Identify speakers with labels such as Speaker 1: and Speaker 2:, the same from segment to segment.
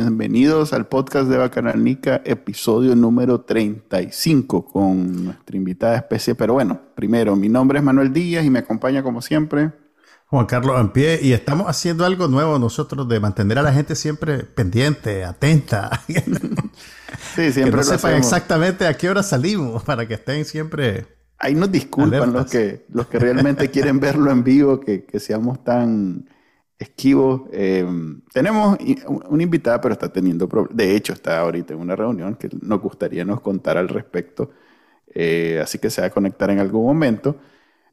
Speaker 1: Bienvenidos al podcast de Bacananica, episodio número 35 con nuestra invitada especial. Pero bueno, primero, mi nombre es Manuel Díaz y me acompaña como siempre.
Speaker 2: Juan Carlos en pie y estamos haciendo algo nuevo nosotros de mantener a la gente siempre pendiente, atenta. sí, siempre que no sepan exactamente a qué hora salimos para que estén siempre.
Speaker 1: Ahí nos disculpan los que, los que realmente quieren verlo en vivo, que, que seamos tan esquivo. Eh, tenemos una invitada, pero está teniendo problemas. De hecho, está ahorita en una reunión que nos gustaría nos contar al respecto. Eh, así que se va a conectar en algún momento.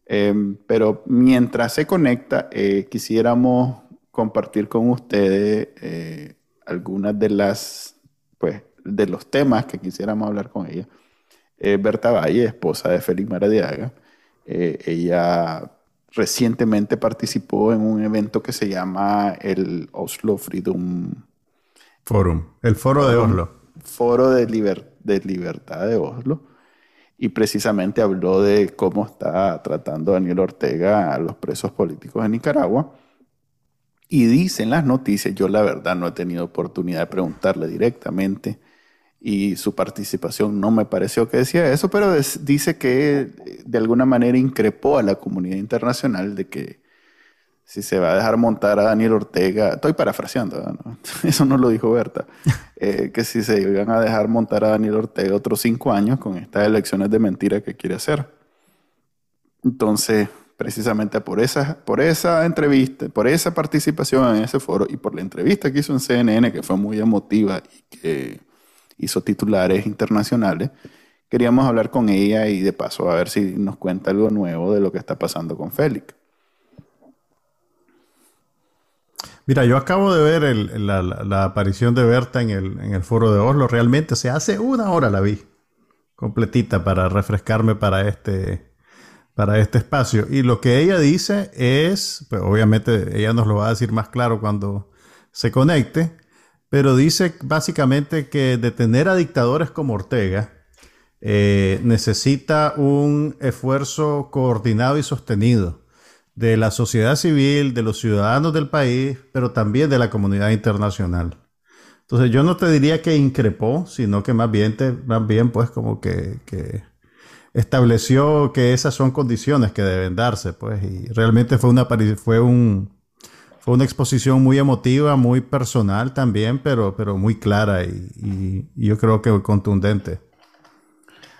Speaker 1: Eh, pero mientras se conecta, quisiéramos compartir con ustedes algunas de las, pues, de los temas que quisiéramos hablar con ella. Berta Valle, esposa de Félix Maradiaga. ella recientemente participó en un evento que se llama el Oslo Freedom
Speaker 2: Forum, el Foro de Oslo.
Speaker 1: Foro de, de Libertad de Oslo. Y precisamente habló de cómo está tratando Daniel Ortega a los presos políticos en Nicaragua. Y dicen las noticias, yo la verdad no he tenido oportunidad de preguntarle directamente, y su participación no me pareció que decía eso, pero dice que eh, de alguna manera increpó a la comunidad internacional de que si se va a dejar montar a Daniel Ortega, estoy parafraseando, eso no lo dijo Berta, eh, que si se iban a dejar montar a Daniel Ortega otros cinco años con estas elecciones de mentira que quiere hacer. Entonces, precisamente por esa, por esa entrevista, por esa participación en ese foro y por la entrevista que hizo en CNN, que fue muy emotiva y que hizo titulares internacionales. Queríamos hablar con ella y de paso a ver si nos cuenta algo nuevo de lo que está pasando con Félix.
Speaker 2: Mira, yo acabo de ver la, aparición de Berta en el, foro de Oslo. Realmente, se hace una hora la vi completita para refrescarme para este, para este espacio. Y lo que ella dice es, pues obviamente ella nos lo va a decir más claro cuando se conecte, pero dice básicamente que detener a dictadores como Ortega eh, necesita un esfuerzo coordinado y sostenido de la sociedad civil, de los ciudadanos del país, pero también de la comunidad internacional. Entonces yo no te diría que increpó, sino que más bien, te, más bien pues como que, que estableció que esas son condiciones que deben darse, pues, y realmente fue una fue un, fue una exposición muy emotiva, muy personal también, pero, pero muy clara y, yo creo que contundente.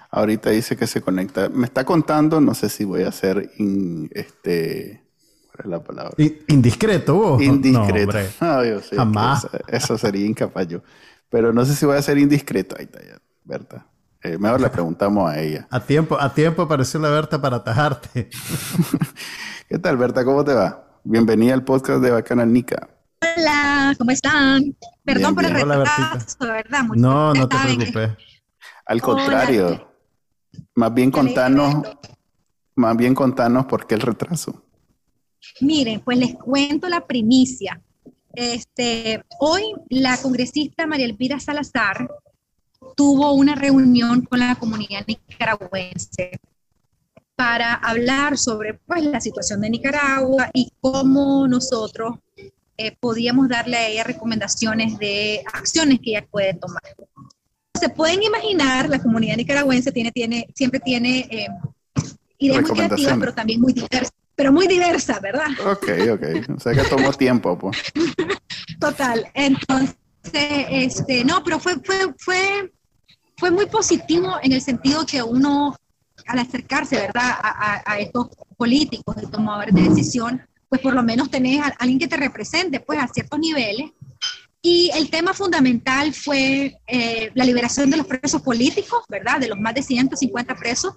Speaker 1: Ahorita dice que se conecta. Me está contando, no sé si voy a ser este. ¿Cuál es la palabra?
Speaker 2: indiscreto.
Speaker 1: Indiscreto. Jamás. Eso, sería incapaz yo. Pero no sé si voy a ser indiscreto. Ahí está ya, Berta. Eh, mejor le preguntamos a ella.
Speaker 2: A tiempo, a tiempo apareció la Berta para atajarte.
Speaker 1: ¿Qué tal, Berta? ¿Cómo te va? Bienvenida al podcast de Bacana Nica.
Speaker 3: Hola, ¿cómo están? Perdón por el retraso, ¿verdad?
Speaker 2: no, no te preocupes.
Speaker 1: Al contrario, más bien contanos, más bien contanos por qué el retraso.
Speaker 3: Miren, pues les cuento la primicia. Este, hoy la congresista María Elvira Salazar tuvo una reunión con la comunidad nicaragüense para hablar sobre pues, la situación de Nicaragua y cómo nosotros eh, podíamos darle a ella recomendaciones de acciones que ella puede tomar. Se pueden imaginar, la comunidad nicaragüense tiene, tiene, siempre tiene eh, ideas muy creativas, pero también muy diversas, pero muy diversa, ¿verdad?
Speaker 1: Ok, ok. O sea que tomó tiempo, pues.
Speaker 3: Total. Entonces, este, no, pero fue, fue, fue, fue muy positivo en el sentido que uno al acercarse, ¿verdad?, a, estos políticos y tomadores de decisión, pues por lo menos tenés a alguien que te represente, pues a ciertos niveles. Y el tema fundamental fue eh, la liberación de los presos políticos, ¿verdad?, de los más de 150 presos,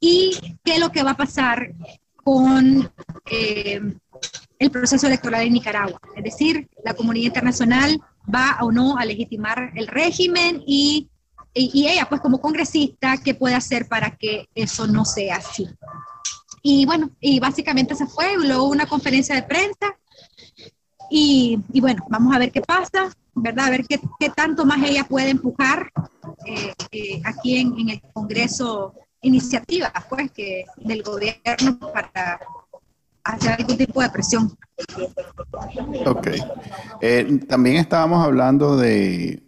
Speaker 3: y qué es lo que va a pasar con eh, el proceso electoral en Nicaragua. Es decir, la comunidad internacional va o no a legitimar el régimen y, y, ella, pues como congresista, ¿qué puede hacer para que eso no sea así? Y bueno, y básicamente se fue, luego una conferencia de prensa y, y bueno, vamos a ver qué pasa, ¿verdad? A ver qué, qué tanto más ella puede empujar eh, eh, aquí en, en, el Congreso iniciativas pues, que, del gobierno para hacer algún tipo de presión.
Speaker 1: Ok. Eh, también estábamos hablando de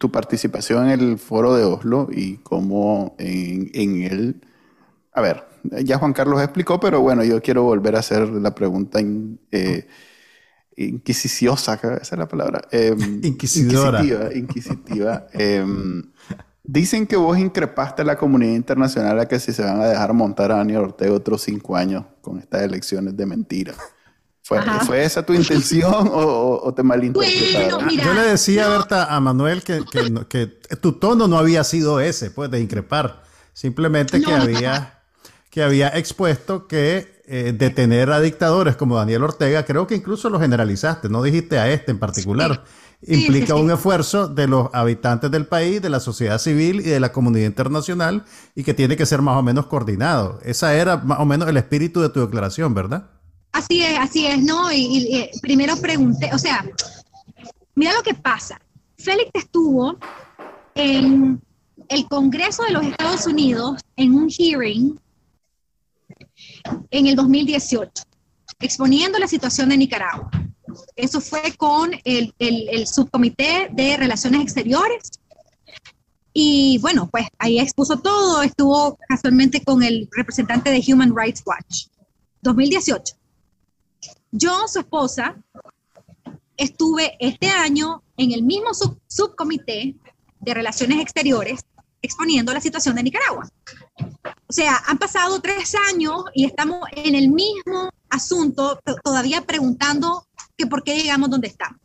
Speaker 1: tu participación en el foro de Oslo y cómo en, en él, a ver, ya Juan Carlos explicó, pero bueno, yo quiero volver a hacer la pregunta eh, inquisiciosa, esa es la palabra.
Speaker 2: Em, Inquisidora.
Speaker 1: Inquisitiva. inquisitiva em, Dicen que vos increpaste a la comunidad internacional a que si se van a dejar montar a Daniel Ortega otros cinco años con estas elecciones de mentira. ¿Fue, ¿fue esa tu intención o, te malinterpretaron?
Speaker 2: Yo le decía Berta, a Manuel que, que, tu tono no había sido ese, pues, de increpar. Simplemente que, había, que había expuesto que eh, detener a dictadores como Daniel Ortega, creo que incluso lo generalizaste, no dijiste a este en particular implica un esfuerzo de los habitantes del país, de la sociedad civil y de la comunidad internacional y que tiene que ser más o menos coordinado. Esa era más o menos el espíritu de tu declaración, ¿verdad?
Speaker 3: Así es, así es, ¿no? Y, primero pregunté, o sea, mira lo que pasa. Félix estuvo en el Congreso de los Estados Unidos en un hearing en el 2018, exponiendo la situación de Nicaragua. Eso fue con el, subcomité de Relaciones Exteriores. Y bueno, pues ahí expuso todo, estuvo casualmente con el representante de Human Rights Watch. 2018. Yo, su esposa, estuve este año en el mismo subcomité de Relaciones Exteriores exponiendo la situación de Nicaragua. O sea, han pasado tres años y estamos en el mismo asunto, todavía preguntando que por qué llegamos donde estamos.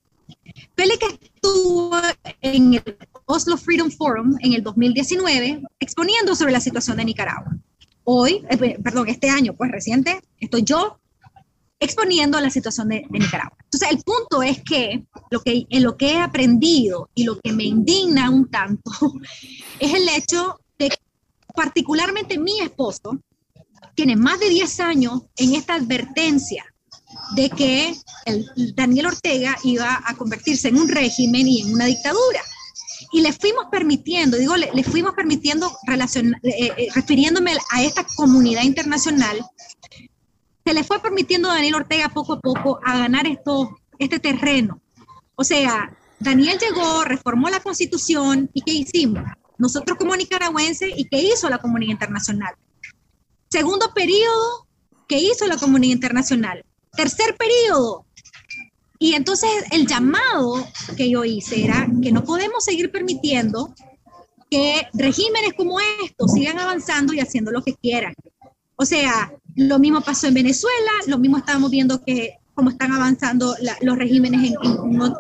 Speaker 3: Félix estuvo en el Oslo Freedom Forum en el 2019 exponiendo sobre la situación de Nicaragua. Hoy, eh, perdón, este año, pues reciente, estoy yo exponiendo la situación de, Nicaragua. Entonces, el punto es que, lo que lo que he aprendido y lo que me indigna un tanto es el hecho de que particularmente mi esposo tiene más de 10 años en esta advertencia de que el, Daniel Ortega iba a convertirse en un régimen y en una dictadura. Y le fuimos permitiendo, digo, le, fuimos permitiendo, relacion, eh, eh, refiriéndome a esta comunidad internacional, se le fue permitiendo a Daniel Ortega poco a poco a ganar esto, este terreno. O sea, Daniel llegó, reformó la constitución y ¿qué hicimos? Nosotros como nicaragüenses y ¿qué hizo la comunidad internacional? Segundo periodo, ¿qué hizo la comunidad internacional? Tercer periodo. Y entonces el llamado que yo hice era que no podemos seguir permitiendo que regímenes como estos sigan avanzando y haciendo lo que quieran. O sea, lo mismo pasó en Venezuela, lo mismo estamos viendo que cómo están avanzando los regímenes en,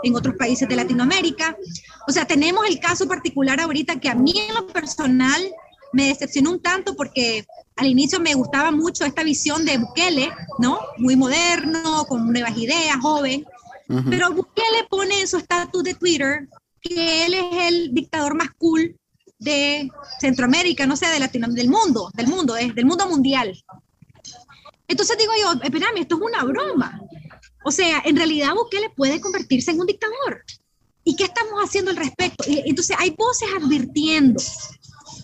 Speaker 3: en, otros países de Latinoamérica. O sea, tenemos el caso particular ahorita que a mí en lo personal me decepcionó un tanto porque al inicio me gustaba mucho esta visión de Bukele, ¿no? Muy moderno, con nuevas ideas, joven. Pero Bukele pone en su estatus de Twitter que él es el dictador más cool de Centroamérica, no sé, de Latinoamérica, del mundo, del mundo, del mundo mundial. Entonces digo yo, espérame, esto es una broma. O sea, en realidad Bukele puede convertirse en un dictador. ¿Y qué estamos haciendo al respecto? Y, entonces hay voces advirtiendo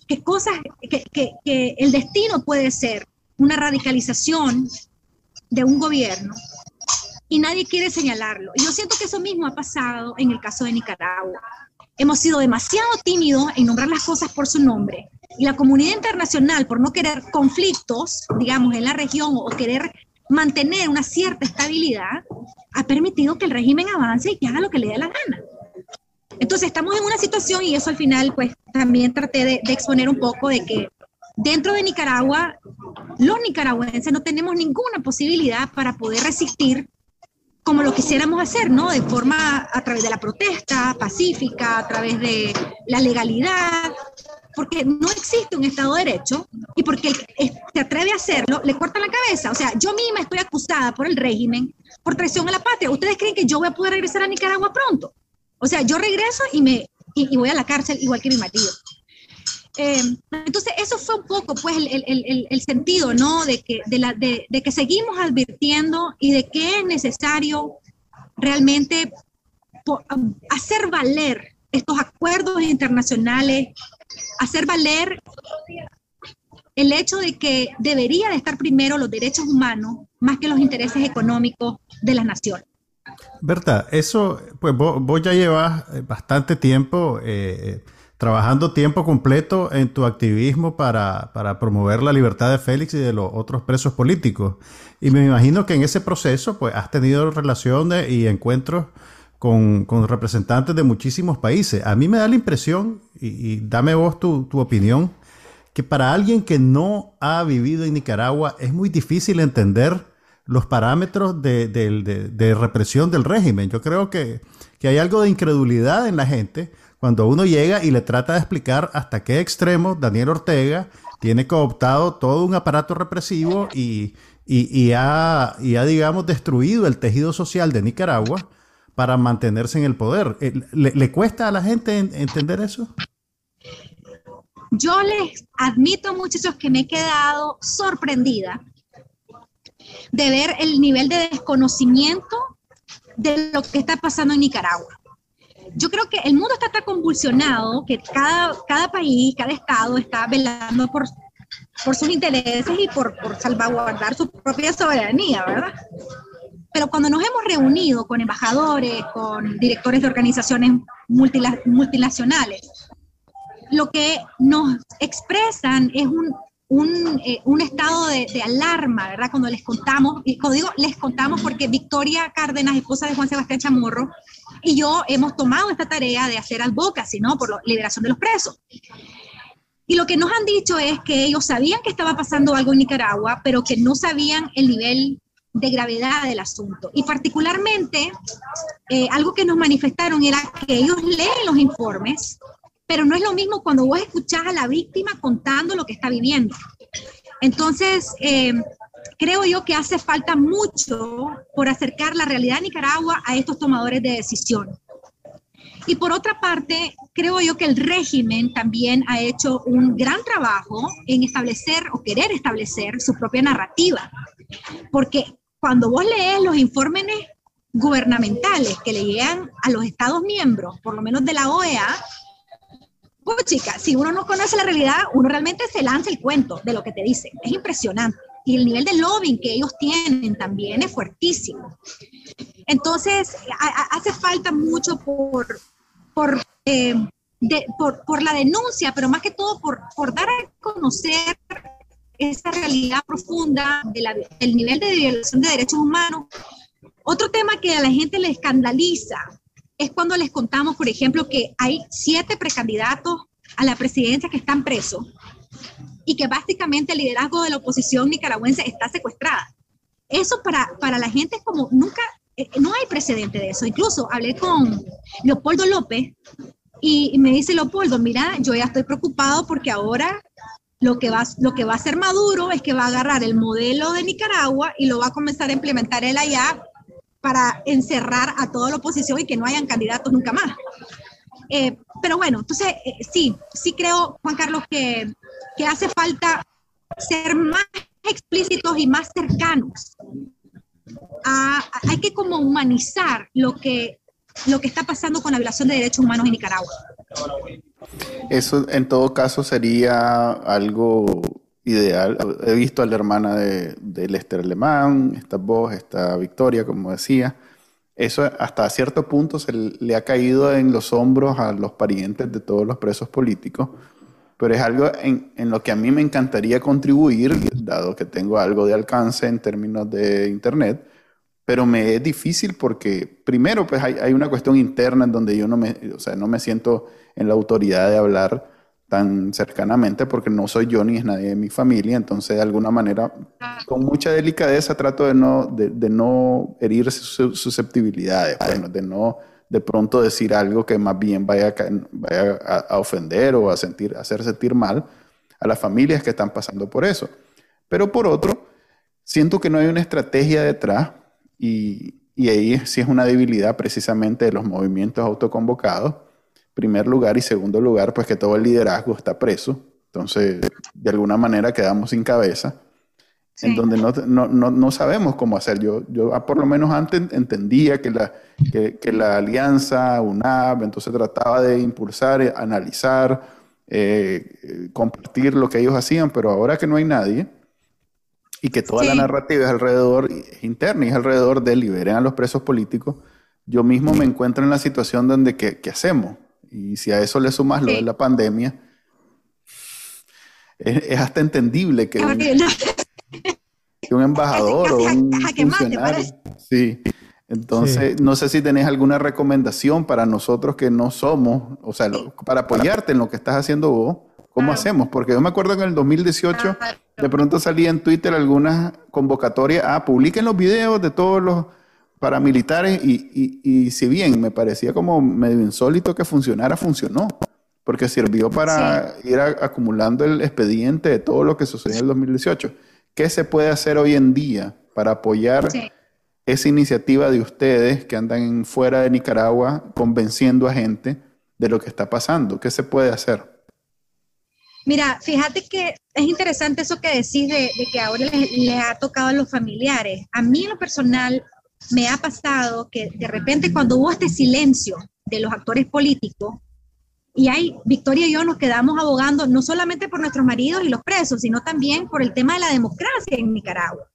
Speaker 3: que cosas, que, que el destino puede ser una radicalización de un gobierno y nadie quiere señalarlo. Y yo siento que eso mismo ha pasado en el caso de Nicaragua. Hemos sido demasiado tímidos en nombrar las cosas por su nombre y la comunidad internacional, por no querer conflictos, digamos, en la región o querer mantener una cierta estabilidad, ha permitido que el régimen avance y que haga lo que le dé la gana. Entonces estamos en una situación y eso al final pues también traté de, exponer un poco de que dentro de Nicaragua los nicaragüenses no tenemos ninguna posibilidad para poder resistir como lo quisiéramos hacer, ¿no? De forma a través de la protesta pacífica, a través de la legalidad, porque no existe un Estado de Derecho y porque se atreve a hacerlo, le cortan la cabeza. O sea, yo misma estoy acusada por el régimen por traición a la patria. ¿Ustedes creen que yo voy a poder regresar a Nicaragua pronto? O sea, yo regreso y, me, y, voy a la cárcel igual que mi marido. Eh, entonces, eso fue un poco, pues, el, el, el sentido, ¿no? De que, de, la, de, de que seguimos advirtiendo y de que es necesario realmente hacer valer estos acuerdos internacionales, hacer valer el hecho de que debería de estar primero los derechos humanos más que los intereses económicos de las naciones.
Speaker 2: Berta, eso, pues vos, ya llevas eh, bastante tiempo eh, trabajando tiempo completo en tu activismo para, para, promover la libertad de Félix y de los otros presos políticos. Y me imagino que en ese proceso, pues has tenido relaciones y encuentros con, con representantes de muchísimos países. A mí me da la impresión, y, dame vos tu, tu opinión, que para alguien que no ha vivido en Nicaragua es muy difícil entender los parámetros de, de, represión del régimen. Yo creo que, que, hay algo de incredulidad en la gente cuando uno llega y le trata de explicar hasta qué extremo Daniel Ortega tiene cooptado todo un aparato represivo y, y, ha, y ha, digamos, destruido el tejido social de Nicaragua para mantenerse en el poder. Eh, ¿Le, le cuesta a la gente entender eso?
Speaker 3: Yo les admito, muchachos, que me he quedado sorprendida de ver el nivel de desconocimiento de lo que está pasando en Nicaragua. Yo creo que el mundo está tan convulsionado que cada, cada país, cada estado está velando por, por sus intereses y por, por salvaguardar su propia soberanía, ¿verdad? Pero cuando nos hemos reunido con embajadores, con directores de organizaciones multinacionales, lo que nos expresan es un, un, eh, un estado de, de, alarma, ¿verdad? Cuando les contamos, y cuando digo les contamos porque Victoria Cárdenas, esposa de Juan Sebastián Chamorro, y yo hemos tomado esta tarea de hacer advocacy, ¿no? Por la liberación de los presos. Y lo que nos han dicho es que ellos sabían que estaba pasando algo en Nicaragua, pero que no sabían el nivel de gravedad del asunto. Y particularmente, eh, algo que nos manifestaron era que ellos leen los informes, pero no es lo mismo cuando vos escuchás a la víctima contando lo que está viviendo. Entonces, eh, creo yo que hace falta mucho por acercar la realidad de Nicaragua a estos tomadores de decisión. Y por otra parte, creo yo que el régimen también ha hecho un gran trabajo en establecer o querer establecer su propia narrativa. Porque cuando vos lees los informes gubernamentales que le llegan a los Estados miembros, por lo menos de la OEA, pues chica, si uno no conoce la realidad, uno realmente se lanza el cuento de lo que te dicen. Es impresionante. Y el nivel de lobbying que ellos tienen también es fuertísimo. Entonces, hace falta mucho por, eh, por, por, la denuncia, pero más que todo por, por dar a conocer esa realidad profunda del nivel de violación de derechos humanos. Otro tema que a la gente le escandaliza es cuando les contamos, por ejemplo, que hay siete precandidatos a la presidencia que están presos y que básicamente el liderazgo de la oposición nicaragüense está secuestrada. Eso para, para la gente es como nunca, eh, no hay precedente de eso. Incluso hablé con Leopoldo López y, me dice Leopoldo, mira, yo ya estoy preocupado porque ahora lo que, va, lo que va a hacer Maduro es que va a agarrar el modelo de Nicaragua y lo va a comenzar a implementar él allá para encerrar a toda la oposición y que no hayan candidatos nunca más. Eh, pero bueno, entonces eh, sí, sí creo, Juan Carlos, que, que hace falta ser más explícitos y más cercanos. hay que como humanizar lo que, lo que está pasando con la violación de derechos humanos en Nicaragua.
Speaker 1: Eso en todo caso sería algo ideal. He visto a la hermana de, de Lester Alemán, esta voz, esta Victoria, como decía. Eso hasta cierto punto se le ha caído en los hombros a los parientes de todos los presos políticos, pero es algo en, en lo que a mí me encantaría contribuir, dado que tengo algo de alcance en términos de Internet, pero me es difícil porque primero pues hay, hay, una cuestión interna en donde yo no me, o sea, no me siento en la autoridad de hablar tan cercanamente porque no soy yo ni es nadie de mi familia, entonces de alguna manera con mucha delicadeza trato de no, de, de no herir susceptibilidades, de no de pronto decir algo que más bien vaya, a, vaya a, ofender o a sentir, a hacer sentir mal a las familias que están pasando por eso. Pero por otro, siento que no hay una estrategia detrás y, y ahí sí es una debilidad precisamente de los movimientos autoconvocados, primer lugar, y segundo lugar, pues que todo el liderazgo está preso, entonces de alguna manera quedamos sin cabeza en donde no, no, no, sabemos cómo hacer. Yo, yo ah, por lo menos antes entendía que la, que, que la alianza UNAP, entonces trataba de impulsar, eh, analizar, eh, compartir lo que ellos hacían, pero ahora que no hay nadie y que toda la narrativa es alrededor, es interna y es alrededor de liberen a los presos políticos, yo mismo me encuentro en la situación donde, ¿qué, qué hacemos? Y si a eso le sumas lo de la pandemia, es, hasta entendible que un embajador o un funcionario. Sí. Entonces, no sé si tenés alguna recomendación para nosotros que no somos, o sea, para apoyarte en lo que estás haciendo vos. ¿Cómo hacemos? Porque yo me acuerdo que en el 2018 de pronto salía en Twitter algunas convocatorias, ah, publiquen los videos de todos los paramilitares y, y, si bien me parecía como medio insólito que funcionara, funcionó, porque sirvió para ir acumulando el expediente de todo lo que sucedió en el 2018. ¿Qué se puede hacer hoy en día para apoyar esa iniciativa de ustedes que andan fuera de Nicaragua convenciendo a gente de lo que está pasando? ¿Qué se puede hacer?
Speaker 3: Mira, fíjate que es interesante eso que decís de, que ahora les, ha tocado a los familiares. A mí en lo personal me ha pasado que de repente cuando hubo este silencio de los actores políticos, y hay, Victoria y yo nos quedamos abogando no solamente por nuestros maridos y los presos, sino también por el tema de la democracia en Nicaragua.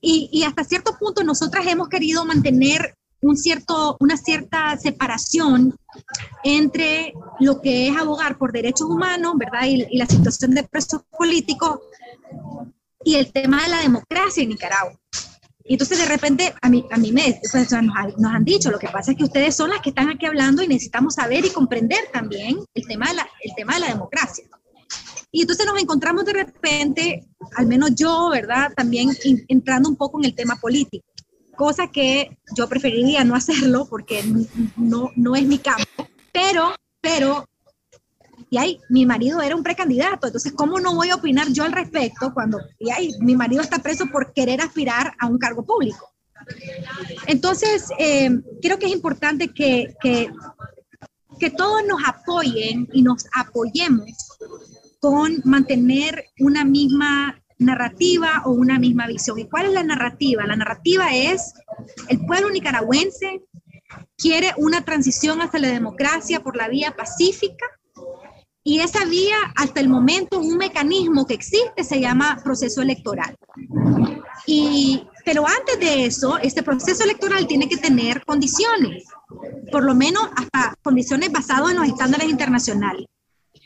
Speaker 3: Y, y hasta cierto punto nosotras hemos querido mantener un cierto, una cierta separación entre lo que es abogar por derechos humanos, ¿verdad? Y, y la situación de presos políticos y el tema de la democracia en Nicaragua. Y entonces de repente a mí, a mí me, pues, nos, han dicho, lo que pasa es que ustedes son las que están aquí hablando y necesitamos saber y comprender también el tema de la, el tema de la democracia. Y entonces nos encontramos de repente, al menos yo, ¿verdad? También entrando un poco en el tema político, cosa que yo preferiría no hacerlo porque no, no es mi campo, pero, pero y ahí mi marido era un precandidato, entonces ¿cómo no voy a opinar yo al respecto cuando y ahí mi marido está preso por querer aspirar a un cargo público? Entonces, eh, creo que es importante que, que, que todos nos apoyen y nos apoyemos con mantener una misma narrativa o una misma visión. ¿Y cuál es la narrativa? La narrativa es el pueblo nicaragüense quiere una transición hacia la democracia por la vía pacífica y esa vía, hasta el momento, un mecanismo que existe se llama proceso electoral. Y, pero antes de eso, este proceso electoral tiene que tener condiciones, por lo menos hasta condiciones basadas en los estándares internacionales.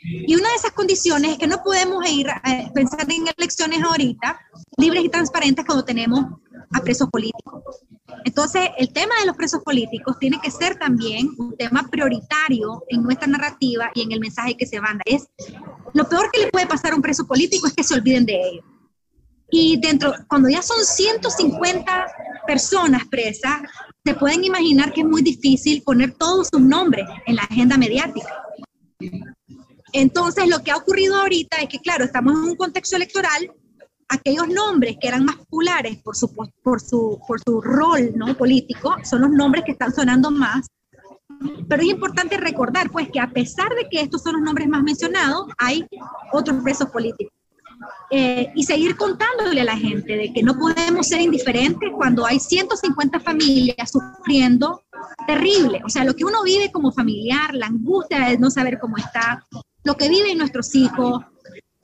Speaker 3: Y una de esas condiciones es que no podemos ir a eh, pensar en elecciones ahorita libres y transparentes cuando tenemos a presos políticos. Entonces, el tema de los presos políticos tiene que ser también un tema prioritario en nuestra narrativa y en el mensaje que se manda. Es lo peor que le puede pasar a un preso político es que se olviden de ellos. Y dentro, cuando ya son 150 personas presas, se pueden imaginar que es muy difícil poner todos sus nombres en la agenda mediática. Entonces, lo que ha ocurrido ahorita es que, claro, estamos en un contexto electoral aquellos nombres que eran más populares por su, por su, por su rol ¿no? político son los nombres que están sonando más. Pero es importante recordar, pues, que a pesar de que estos son los nombres más mencionados, hay otros presos políticos. Eh, y seguir contándole a la gente de que no podemos ser indiferentes cuando hay 150 familias sufriendo terrible. O sea, lo que uno vive como familiar, la angustia de no saber cómo está, lo que viven nuestros hijos,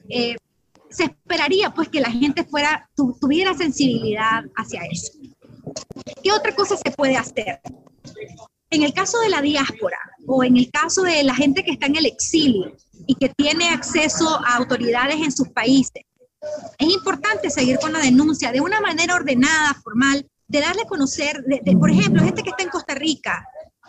Speaker 3: eh, se esperaría pues que la gente fuera, tuviera sensibilidad hacia eso. ¿Qué otra cosa se puede hacer? En el caso de la diáspora o en el caso de la gente que está en el exilio y que tiene acceso a autoridades en sus países, es importante seguir con la denuncia de una manera ordenada, formal, de darle a conocer, por ejemplo, gente que está en Costa Rica,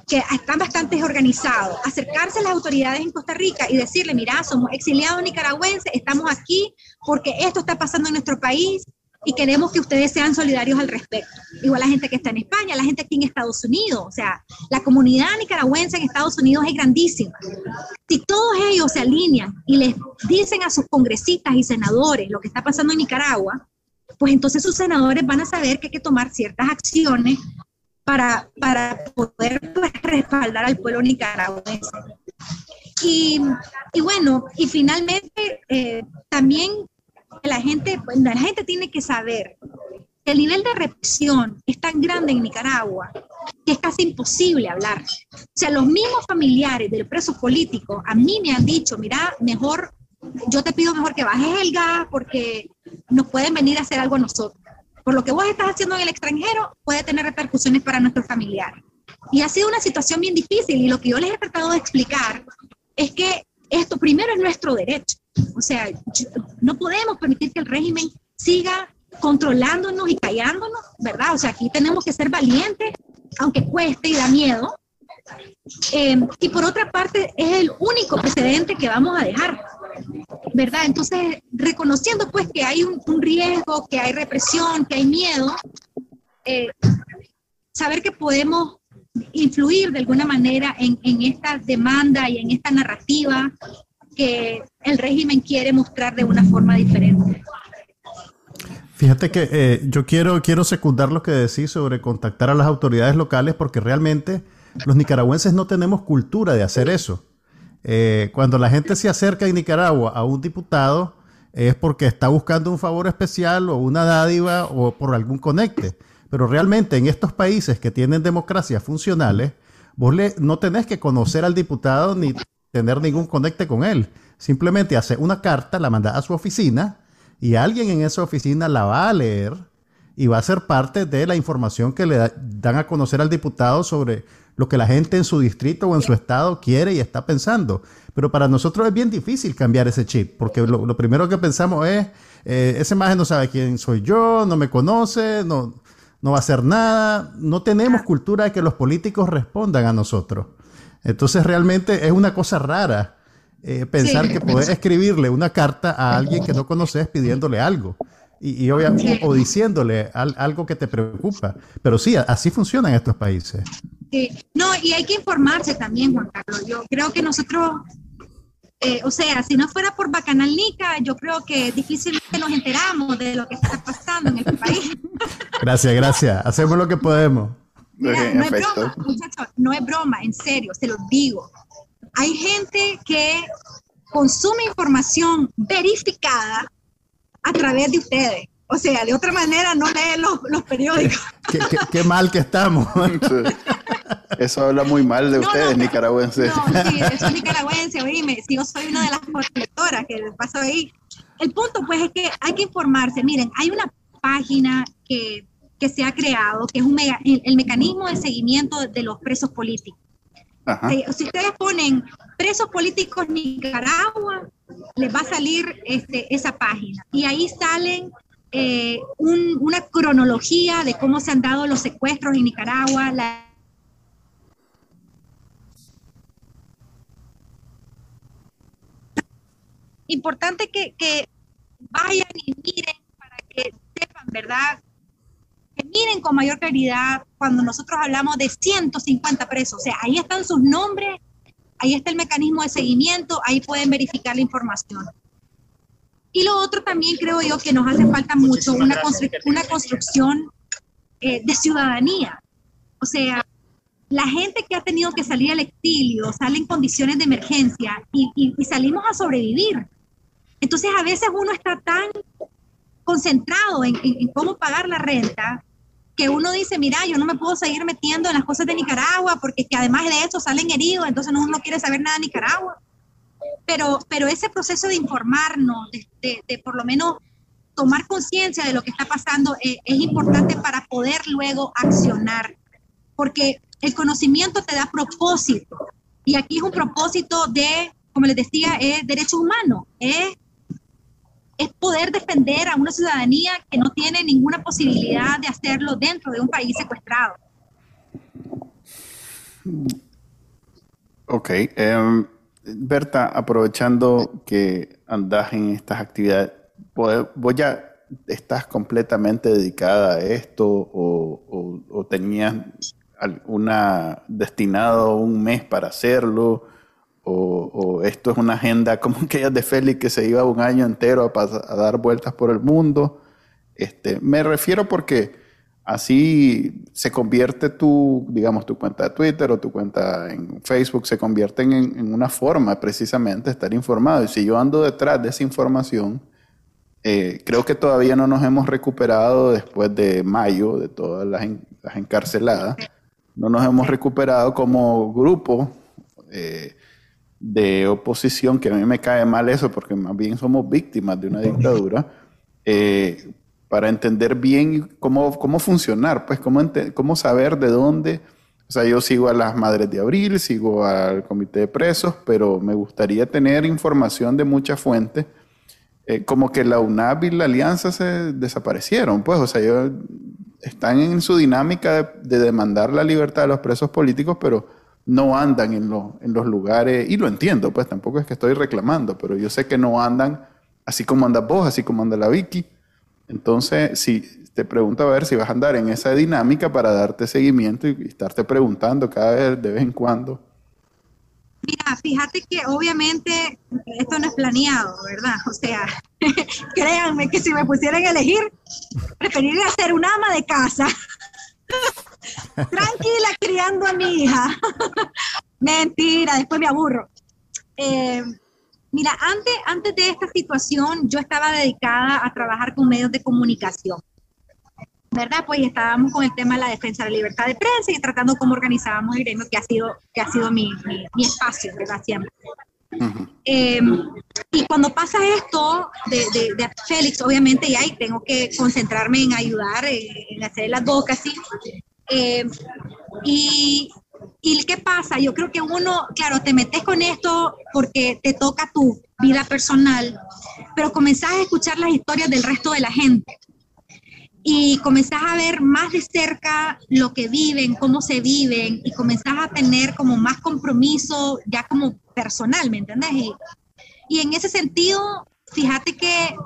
Speaker 3: que están bastante organizados, acercarse a las autoridades en Costa Rica y decirle, mira, somos exiliados nicaragüenses, estamos aquí porque esto está pasando en nuestro país y queremos que ustedes sean solidarios al respecto. Igual la gente que está en España, la gente aquí en Estados Unidos, o sea, la comunidad nicaragüense en Estados Unidos es grandísima. Si todos ellos se alinean y les dicen a sus congresistas y senadores lo que está pasando en Nicaragua, pues entonces sus senadores van a saber que hay que tomar ciertas acciones para, para poder pues, respaldar al pueblo nicaragüense. Y, y bueno, y finalmente eh, también la gente, la gente tiene que saber que el nivel de represión es tan grande en Nicaragua que es casi imposible hablar. O sea, los mismos familiares del preso político a mí me han dicho, mira, mejor, yo te pido mejor que bajes el gas porque nos pueden venir a hacer algo a nosotros. Por lo que vos estás haciendo en el extranjero puede tener repercusiones para nuestros familiares. Y ha sido una situación bien difícil y lo que yo les he tratado de explicar es que esto primero es nuestro derecho. O sea, no podemos permitir que el régimen siga controlándonos y callándonos, ¿verdad? O sea, aquí tenemos que ser valientes, aunque cueste y da miedo. Eh, y por otra parte, es el único precedente que vamos a dejar, ¿verdad? Entonces, reconociendo pues que hay un, riesgo, que hay represión, que hay miedo, eh, saber que podemos influir de alguna manera en, en esta demanda y en esta narrativa que el régimen quiere mostrar de una forma diferente.
Speaker 2: Fíjate que eh, yo quiero, quiero secundar lo que decís sobre contactar a las autoridades locales porque realmente los nicaragüenses no tenemos cultura de hacer eso. Eh, cuando la gente se acerca en Nicaragua a un diputado es porque está buscando un favor especial o una dádiva o por algún conecte. Pero realmente en estos países que tienen democracias funcionales, vos no tenés que conocer al diputado ni tener ningún conecte con él. Simplemente hace una carta, la manda a su oficina y alguien en esa oficina la va a leer y va a ser parte de la información que le dan a conocer al diputado sobre lo que la gente en su distrito o en su estado quiere y está pensando. Pero para nosotros es bien difícil cambiar ese chip, porque lo, primero que pensamos es, eh, ese imagen no sabe quién soy yo, no me conoce, no, no va a hacer nada. No tenemos cultura de que los políticos respondan a nosotros. Entonces realmente es una cosa rara eh, pensar que puedes escribirle una carta a alguien que no conoces pidiéndole algo. Y, obviamente, o diciéndole algo que te preocupa. Pero sí, así funcionan estos países.
Speaker 3: Sí. No, y hay que informarse también, Juan Carlos. Yo creo que nosotros, eh, o sea, si no fuera por Bacanalnica, yo creo que difícilmente nos enteramos de lo que está pasando en el país.
Speaker 2: Gracias, gracias. Hacemos lo que podemos.
Speaker 3: no es broma, muchachos, no es broma, en serio, se lo digo hay gente que consume información verificada a través de ustedes. O sea, de otra manera no lee los, periódicos.
Speaker 2: ¿Qué, mal que estamos.
Speaker 1: Eso habla muy mal de ustedes, nicaragüenses.
Speaker 3: No, sí, eso nicaragüense, oíme, si yo soy una de las lectoras que pasó ahí. El punto, pues, es que hay que informarse. Miren, hay una página que, se ha creado, que es un el mecanismo de seguimiento de los presos políticos. Eh, si ustedes ponen presos políticos Nicaragua, les va a salir este, esa página. Y ahí salen eh, una cronología de cómo se han dado los secuestros en Nicaragua, Importante que, que vayan y miren para que sepan, ¿verdad? que miren con mayor claridad cuando nosotros hablamos de 150 presos. O sea, ahí están sus nombres, ahí está el mecanismo de seguimiento, ahí pueden verificar la información. Y lo otro también creo yo que nos hace falta mucho una, una construcción eh, de ciudadanía. O sea, la gente que ha tenido que salir al exilio sale en condiciones de emergencia y, y salimos a sobrevivir. Entonces a veces uno está tan concentrado en, cómo pagar la renta, que uno dice, mira, yo no me puedo seguir metiendo en las cosas de Nicaragua, porque que además de eso salen heridos, entonces uno no quiere saber nada de Nicaragua. Pero, pero ese proceso de informarnos, de, por lo menos tomar conciencia de lo que está pasando, eh, es importante para poder luego accionar, porque el conocimiento te da propósito. Y aquí es un propósito de, como les decía, es derechos humanos, es es poder defender a una ciudadanía que no tiene ninguna posibilidad de hacerlo dentro de un país secuestrado.
Speaker 1: Ok. Em, Berta, aprovechando que andas en estas actividades, ¿vos ya estás completamente dedicada a esto o, tenías una destinado un mes para hacerlo? O, esto es una agenda como aquella de Félix que se iba un año entero a, dar vueltas por el mundo. Este, me refiero porque Así se convierte tu, digamos, tu cuenta de Twitter o tu cuenta en Facebook, se convierten en, una forma precisamente de estar informado. Y si yo ando detrás de esa información, eh, creo que todavía no nos hemos recuperado después de mayo, de todas las, encarceladas, no nos hemos recuperado como grupo eh, de oposición, que a mí me cae mal eso, porque más bien somos víctimas de una dictadura. Eh, para entender bien cómo, cómo funcionar, pues cómo, cómo saber de dónde. O sea, yo sigo a las Madres de Abril, sigo al Comité de Presos, pero me gustaría tener información de muchas fuentes. Eh, como que la UNAP y la Alianza se desaparecieron, pues, o sea, ellos están en su dinámica de, demandar la libertad de los presos políticos, pero no andan en, los lugares, y lo entiendo, pues tampoco es que estoy reclamando, pero yo sé que no andan así como anda vos, así como anda la Vicky, entonces, si te pregunto a ver si vas a andar en esa dinámica para darte seguimiento y estarte preguntando cada vez de vez en cuando.
Speaker 3: Mira, fíjate que obviamente esto no es planeado, ¿verdad? O sea, créanme que si me pusieran a elegir, preferiría ser una ama de casa, tranquila criando a mi hija. Mentira, después me aburro. Eh, Mira, antes, antes de esta situación yo estaba dedicada a trabajar con medios de comunicación. ¿verdad? Pues estábamos con el tema de la defensa de la libertad de prensa y tratando cómo organizábamos el gremio, que ha sido, que ha sido mi, mi, espacio, ¿verdad? Siempre. Em, y cuando pasa esto de, de, Félix, obviamente ya ahí tengo que concentrarme en ayudar, en, hacer las advocacy. Eh, y, ¿Y qué pasa? Yo creo que uno, claro, te metes con esto porque te toca tu vida personal, pero comenzás a escuchar las historias del resto de la gente y comenzás a ver más de cerca lo que viven, cómo se viven y comenzás a tener como más compromiso ya como personal, ¿me entiendes? Y, en ese sentido, fíjate que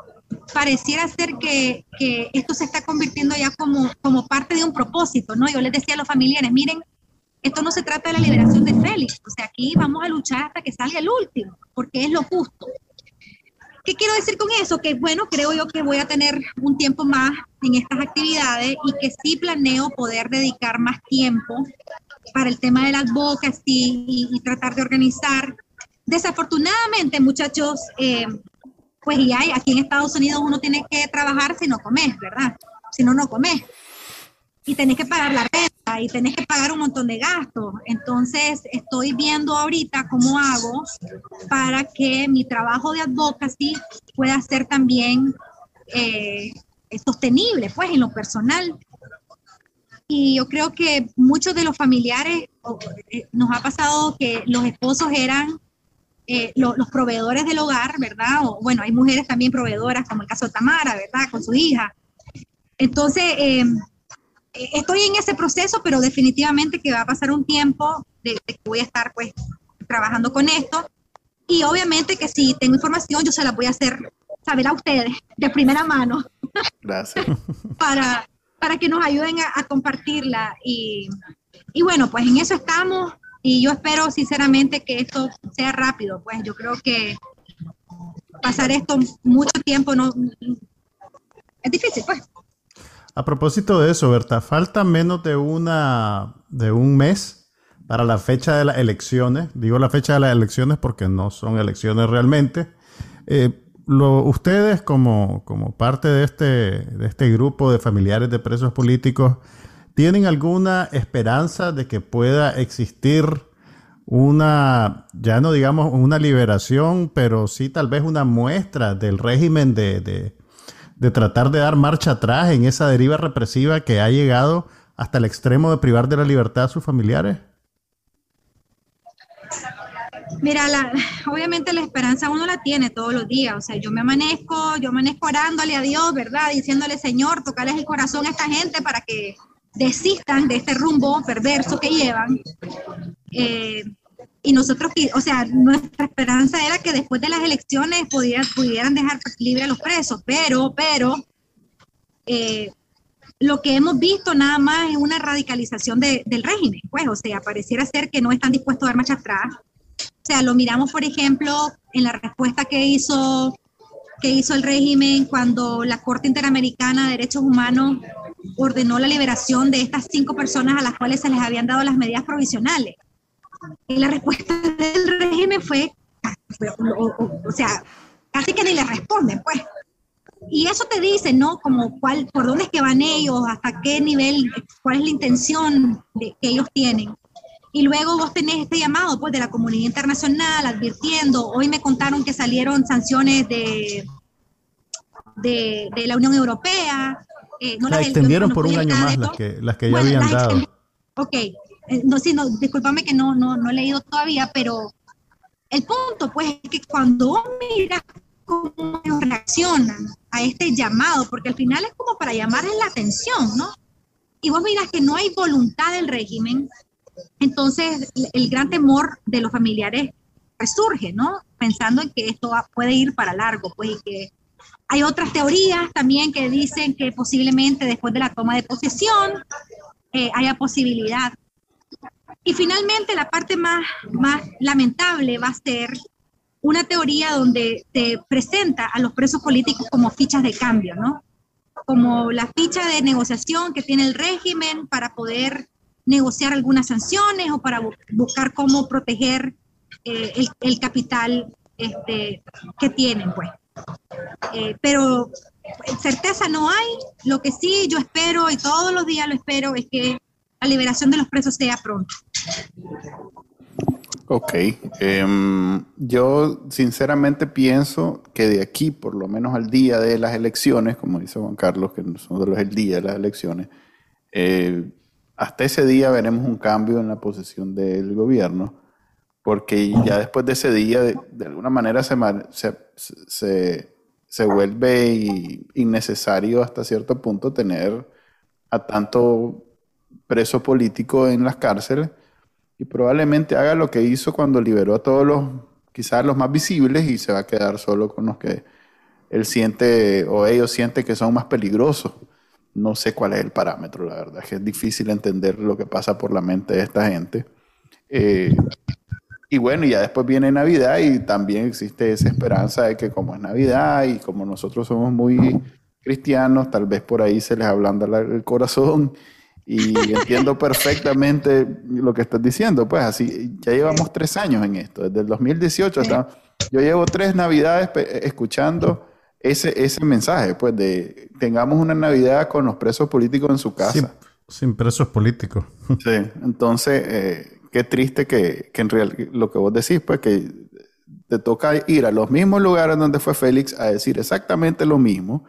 Speaker 3: pareciera ser que, que, esto se está convirtiendo ya como, como parte de un propósito, ¿no? Yo les decía a los familiares, miren, esto no se trata de la liberación de Félix, o sea, aquí vamos a luchar hasta que salga el último, porque es lo justo. ¿Qué quiero decir con eso? Que bueno, creo yo que voy a tener un tiempo más en estas actividades y que sí planeo poder dedicar más tiempo para el tema de las bocas y, y tratar de organizar. Desafortunadamente, muchachos, eh, pues ya aquí en Estados Unidos uno tiene que trabajar si no comes, ¿verdad? Si no, no comes y tenés que pagar la renta y tenés que pagar un montón de gastos. Entonces, estoy viendo ahorita cómo hago para que mi trabajo de advocacy pueda ser también eh, sostenible, pues, en lo personal. Y yo creo que muchos de los familiares eh, nos ha pasado que los esposos eran eh, los proveedores del hogar, ¿verdad? O, bueno, hay mujeres también proveedoras, como el caso de Tamara, ¿verdad? Con su hija. Entonces, estoy en ese proceso, pero definitivamente que va a pasar un tiempo de, que voy a estar pues trabajando con esto. Y obviamente que si tengo información, yo se la voy a hacer saber a ustedes de primera mano.
Speaker 1: Gracias.
Speaker 3: para, para que nos ayuden a, compartirla. Y, y, bueno, pues en eso estamos. Y yo espero sinceramente que esto sea rápido. Pues yo creo que pasar esto mucho tiempo no es difícil, pues.
Speaker 2: A propósito de eso, Berta, falta menos de una de un mes para la fecha de las elecciones. Digo la fecha de las elecciones porque no son elecciones realmente. Eh, ustedes como, como parte de este, de este grupo de familiares de presos políticos, ¿tienen alguna esperanza de que pueda existir una, ya no digamos una liberación, pero sí tal vez una muestra del régimen de de tratar de dar marcha atrás en esa deriva represiva que ha llegado hasta el extremo de privar de la libertad a sus familiares?
Speaker 3: Mira, obviamente la esperanza uno la tiene todos los días. O sea, yo me amanezco, yo amanezco orándole a Dios, ¿verdad? Diciéndole, Señor, tocarles el corazón a esta gente para que desistan de este rumbo perverso que llevan. Eh, y nosotros, o sea, nuestra esperanza era que después de las elecciones pudieran, pudieran dejar libre a los presos, pero, pero, eh, lo que hemos visto nada más es una radicalización del régimen, pues, o sea, pareciera ser que no están dispuestos a dar marcha atrás. O sea, lo miramos, por ejemplo, en la respuesta que hizo, que hizo el régimen cuando la Corte Interamericana de Derechos Humanos ordenó la liberación de estas cinco personas a las cuales se les habían dado las medidas provisionales. Y la respuesta del régimen fue, o, sea, casi que ni le responden, pues. Y eso te dice, ¿no? Como cuál, por dónde es que van ellos, hasta qué nivel, cuál es la intención de, que ellos tienen. Y luego vos tenés este llamado pues, de la comunidad internacional advirtiendo, hoy me contaron que salieron sanciones de, de, la Unión Europea.
Speaker 2: Eh, no las extendieron por un año más las que, las que ya habían dado.
Speaker 3: Ok, no, sí, no, discúlpame que no, no, no he leído todavía, pero el punto pues es que cuando miras cómo reaccionan a este llamado, porque al final es como para llamarles la atención, ¿no? Y vos miras que no hay voluntad del régimen, entonces el gran temor de los familiares resurge, ¿no? Pensando en que esto puede ir para largo, pues, y que hay otras teorías también que dicen que posiblemente después de la toma de posesión eh, haya posibilidad. Y finalmente la parte más, más lamentable va a ser una teoría donde se presenta a los presos políticos como fichas de cambio, ¿no? Como la ficha de negociación que tiene el régimen para poder negociar algunas sanciones o para buscar cómo proteger eh, el, capital este, que tienen, pues. Eh, pero certeza no hay. Lo que sí yo espero y todos los días lo espero es que la liberación de los presos sea pronto.
Speaker 1: Ok, em, yo sinceramente pienso que de aquí, por lo menos al día de las elecciones, como dice Juan Carlos, que nosotros es el día de las elecciones, eh, hasta ese día veremos un cambio en la posición del gobierno, porque ya después de ese día, de, alguna manera, se, se, se, vuelve innecesario hasta cierto punto tener a tanto preso político en las cárceles y probablemente haga lo que hizo cuando liberó a todos los, quizás los más visibles y se va a quedar solo con los que él siente o ellos sienten que son más peligrosos no sé cuál es el parámetro, la verdad, que es difícil entender lo que pasa por la mente de esta gente. Eh, y bueno, ya después viene Navidad y también existe esa esperanza de que como es Navidad y como nosotros somos muy cristianos, tal vez por ahí se les ablanda el corazón y entiendo perfectamente lo que estás diciendo. Pues así, ya llevamos tres años en esto, desde el 2018 hasta... Yo llevo tres Navidades escuchando ese, ese mensaje, pues, de tengamos una Navidad con los presos políticos en su casa.
Speaker 2: Sin, presos políticos.
Speaker 1: Sí, entonces, eh, qué triste que, que en realidad lo que vos decís, pues, que te toca ir a los mismos lugares donde fue Félix a decir exactamente lo mismo.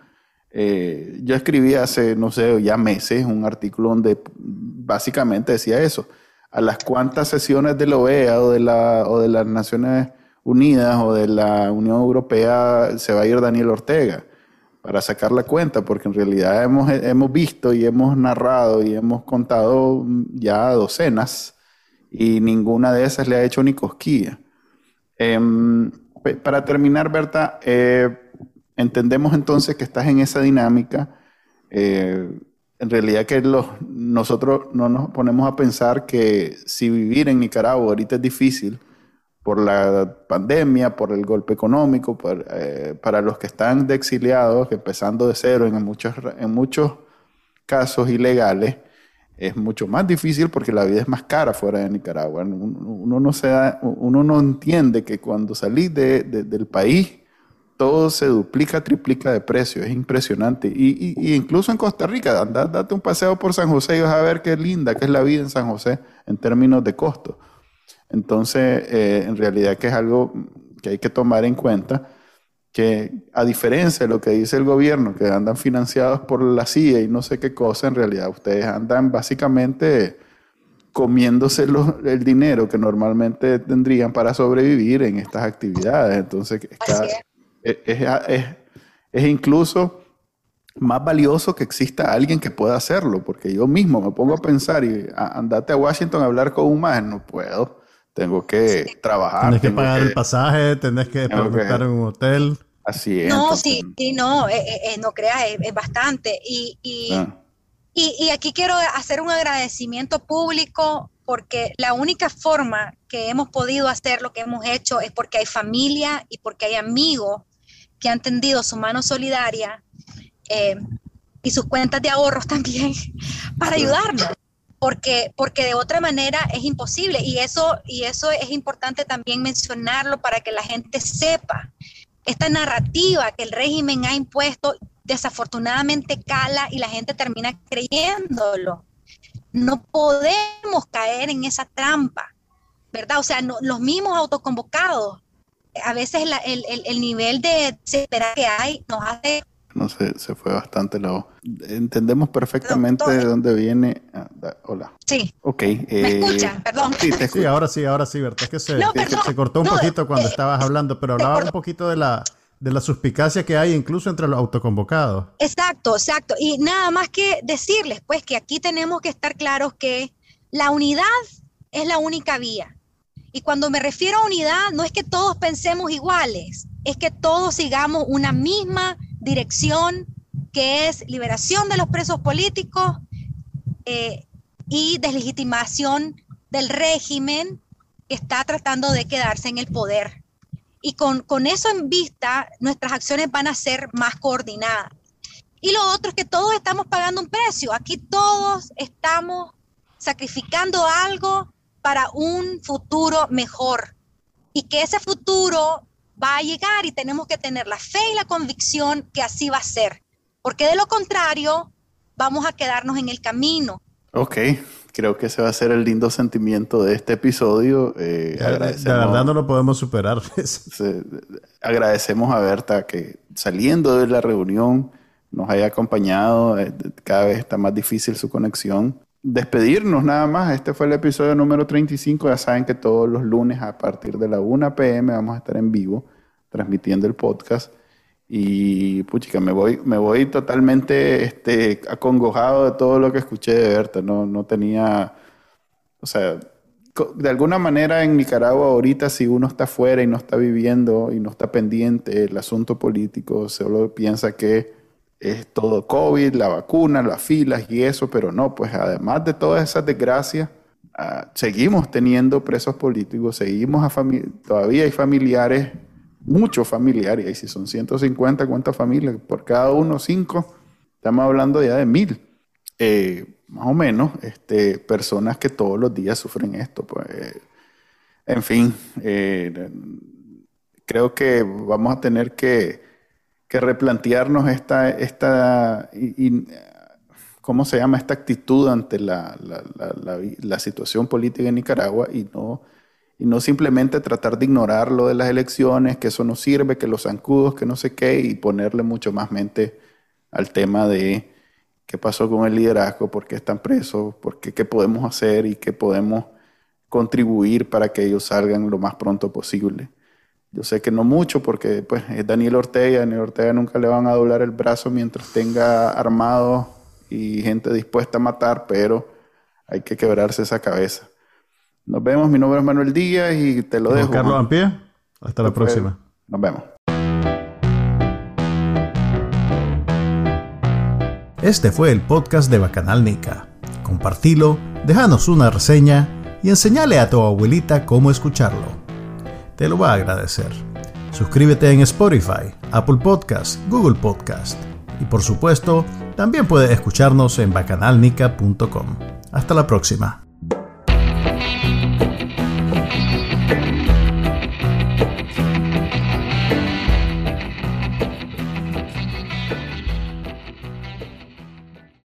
Speaker 1: Eh, yo escribí hace, no sé, ya meses un artículo donde básicamente decía eso. A las cuantas sesiones de la OEA o de, la, o de las Naciones Unidas o de la Unión Europea se va a ir Daniel Ortega para sacar la cuenta, porque en realidad hemos, hemos visto y hemos narrado y hemos contado ya docenas y ninguna de esas le ha hecho ni cosquilla. Em, para terminar, Berta, eh, entendemos entonces que estás en esa dinámica. Eh, en realidad que nosotros no nos ponemos a pensar que si vivir en Nicaragua ahorita es difícil, por la pandemia, por el golpe económico, eh, para los que están de exiliados, empezando de cero en muchos, en muchos casos ilegales, es mucho más difícil porque la vida es más cara fuera de Nicaragua. Uno no, se uno no entiende que cuando salís de, del país, todo se duplica, triplica de precio. Es impresionante. Y, y, incluso en Costa Rica, date un paseo por San José y vas a ver qué linda que es la vida en San José en términos de costo. Entonces, eh, en realidad que es algo que hay que tomar en cuenta, que a diferencia de lo que dice el gobierno, que andan financiados por la CIA y no sé qué cosa, en realidad ustedes andan básicamente comiéndose el dinero que normalmente tendrían para sobrevivir en estas actividades. Entonces, es, incluso más valioso que exista alguien que pueda hacerlo, porque yo mismo me pongo a pensar y andate a Washington a hablar con un más, no puedo tengo que trabajar.
Speaker 2: Tienes que pagar el pasaje, tenés que estar en un hotel.
Speaker 1: Así es.
Speaker 3: No, sí, sí, no, eh, eh, eh, no creas, es, bastante. Ah. Y, y, aquí quiero hacer un agradecimiento público porque la única forma que hemos podido hacer lo que hemos hecho es porque hay familia y porque hay amigos que han tendido su mano solidaria y sus cuentas de ahorros también para ayudarnos. Porque, porque de otra manera es imposible y eso, y eso es importante también mencionarlo para que la gente sepa. Esta narrativa que el régimen ha impuesto desafortunadamente cala y la gente termina creyéndolo. No podemos caer en esa trampa, ¿verdad? O sea, los mismos autoconvocados, a veces el, nivel de desesperanza que hay nos hace
Speaker 1: no sé, se fue bastante la Entendemos perfectamente de dónde viene. Ah, hola.
Speaker 3: Sí.
Speaker 1: Ok.
Speaker 3: ¿Me eh, escucha? Perdón.
Speaker 2: Sí, ahora sí, ahora sí, Berta. Es que se, se cortó un poquito cuando eh, estabas hablando, pero hablaba un poquito de la, de la suspicacia que hay incluso entre los autoconvocados.
Speaker 3: Exacto, exacto. Y nada más que decirles, pues, que aquí tenemos que estar claros que la unidad es la única vía. Y cuando me refiero a unidad, no es que todos pensemos iguales, es que todos sigamos una misma dirección, que es liberación de los presos políticos eh, y deslegitimación del régimen que está tratando de quedarse en el poder y con, eso en vista, nuestras acciones van a ser más coordinadas. Y lo otro es que todos estamos pagando un precio. Aquí todos estamos sacrificando algo para un futuro mejor. Y que ese futuro va a llegar y tenemos que tener la fe y la convicción que así va a ser. Porque de lo contrario, vamos a quedarnos en el camino.
Speaker 1: Ok, creo que ese va a ser el lindo sentimiento de este episodio.
Speaker 2: Eh, de, verdad no lo podemos superar.
Speaker 1: agradecemos a Berta que saliendo de la reunión nos haya acompañado. Eh, cada vez está más difícil su conexión. Despedirnos nada más. Este fue el episodio número 35. Ya saben que todos los lunes a partir de la 1 pm vamos a estar en vivo transmitiendo el podcast. Y puchica, me voy, me voy totalmente este, acongojado de todo lo que escuché de Berta. No, no tenía, o sea, de alguna manera en Nicaragua ahorita si uno está fuera y no está viviendo y no está pendiente el asunto político, solo piensa que es todo COVID, la vacuna, las filas y eso, pero no, pues además de todas esas desgracias, ah, seguimos teniendo presos políticos, seguimos a todavía hay familiares muchos familiares, y si son 150, ¿cuántas familias? Por cada uno, cinco, estamos hablando ya de mil, eh, más o menos, este, personas que todos los días sufren esto. Pues, en fin, eh, creo que vamos a tener que, replantearnos esta, esta ¿cómo se llama? Esta actitud ante la, la situación política en Nicaragua y no y no simplemente tratar de ignorar lo de las elecciones, que eso no sirve, que los zancudos, que no sé qué, y ponerle mucho más mente al tema de qué pasó con el liderazgo, por qué están presos, por qué, qué podemos hacer y qué podemos contribuir para que ellos salgan lo más pronto posible. Yo sé que no mucho porque pues, es Daniel Ortega, Daniel Ortega nunca le van a doblar el brazo mientras tenga armado y gente dispuesta a matar, pero hay que quebrarse esa cabeza. Nos vemos, mi nombre es Manuel Díaz y te lo dejo.
Speaker 2: Carlos Ampie, hasta la próxima.
Speaker 1: Nos vemos.
Speaker 4: Este fue el podcast de Bacanal Nica. Compartilo, déjanos una reseña y enseñale a tu abuelita cómo escucharlo. Te lo va a agradecer. Suscríbete en Spotify, Apple Podcast, Google Podcast y por supuesto, también puedes escucharnos en bacanalnica.com. Hasta la próxima.